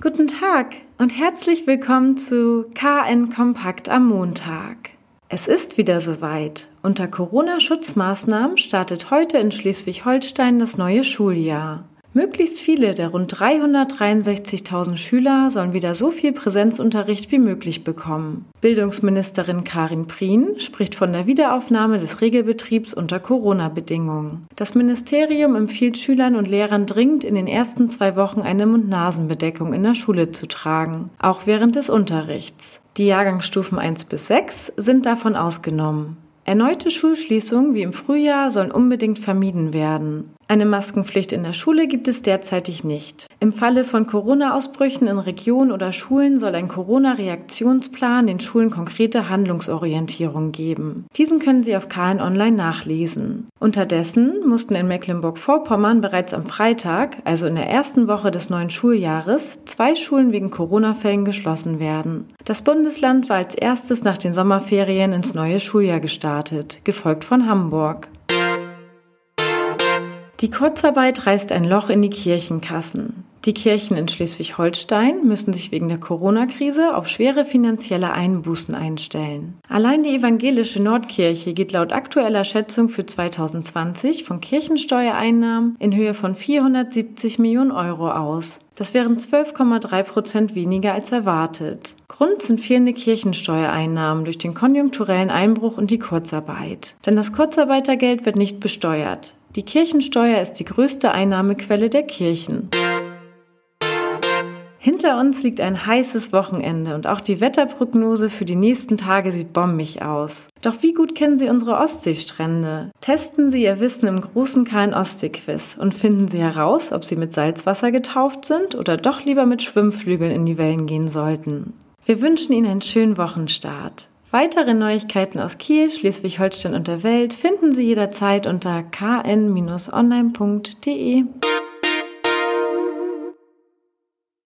Guten Tag und herzlich willkommen zu KN Kompakt am Montag. Es ist wieder soweit. Unter Corona-Schutzmaßnahmen startet heute in Schleswig-Holstein das neue Schuljahr. Möglichst viele der rund 363.000 Schüler sollen wieder so viel Präsenzunterricht wie möglich bekommen. Bildungsministerin Karin Prien spricht von der Wiederaufnahme des Regelbetriebs unter Corona-Bedingungen. Das Ministerium empfiehlt Schülern und Lehrern dringend in den ersten zwei Wochen eine Mund-Nasen-Bedeckung in der Schule zu tragen, auch während des Unterrichts. Die Jahrgangsstufen 1 bis 6 sind davon ausgenommen. Erneute Schulschließungen wie im Frühjahr sollen unbedingt vermieden werden. Eine Maskenpflicht in der Schule gibt es derzeitig nicht. Im Falle von Corona-Ausbrüchen in Regionen oder Schulen soll ein Corona-Reaktionsplan den Schulen konkrete Handlungsorientierung geben. Diesen können Sie auf KN Online nachlesen. Unterdessen mussten in Mecklenburg-Vorpommern bereits am Freitag, also in der ersten Woche des neuen Schuljahres, zwei Schulen wegen Corona-Fällen geschlossen werden. Das Bundesland war als erstes nach den Sommerferien ins neue Schuljahr gestartet, gefolgt von Hamburg. Die Kurzarbeit reißt ein Loch in die Kirchenkassen. Die Kirchen in Schleswig-Holstein müssen sich wegen der Corona-Krise auf schwere finanzielle Einbußen einstellen. Allein die evangelische Nordkirche geht laut aktueller Schätzung für 2020 von Kirchensteuereinnahmen in Höhe von 470 Millionen Euro aus. Das wären 12,3 Prozent weniger als erwartet. Grund sind fehlende Kirchensteuereinnahmen durch den konjunkturellen Einbruch und die Kurzarbeit. Denn das Kurzarbeitergeld wird nicht besteuert. Die Kirchensteuer ist die größte Einnahmequelle der Kirchen. Hinter uns liegt ein heißes Wochenende und auch die Wetterprognose für die nächsten Tage sieht bombig aus. Doch wie gut kennen Sie unsere Ostseestrände? Testen Sie Ihr Wissen im großen KN-Ostsee-Quiz und finden Sie heraus, ob Sie mit Salzwasser getauft sind oder doch lieber mit Schwimmflügeln in die Wellen gehen sollten. Wir wünschen Ihnen einen schönen Wochenstart. Weitere Neuigkeiten aus Kiel, Schleswig-Holstein und der Welt finden Sie jederzeit unter kn-online.de.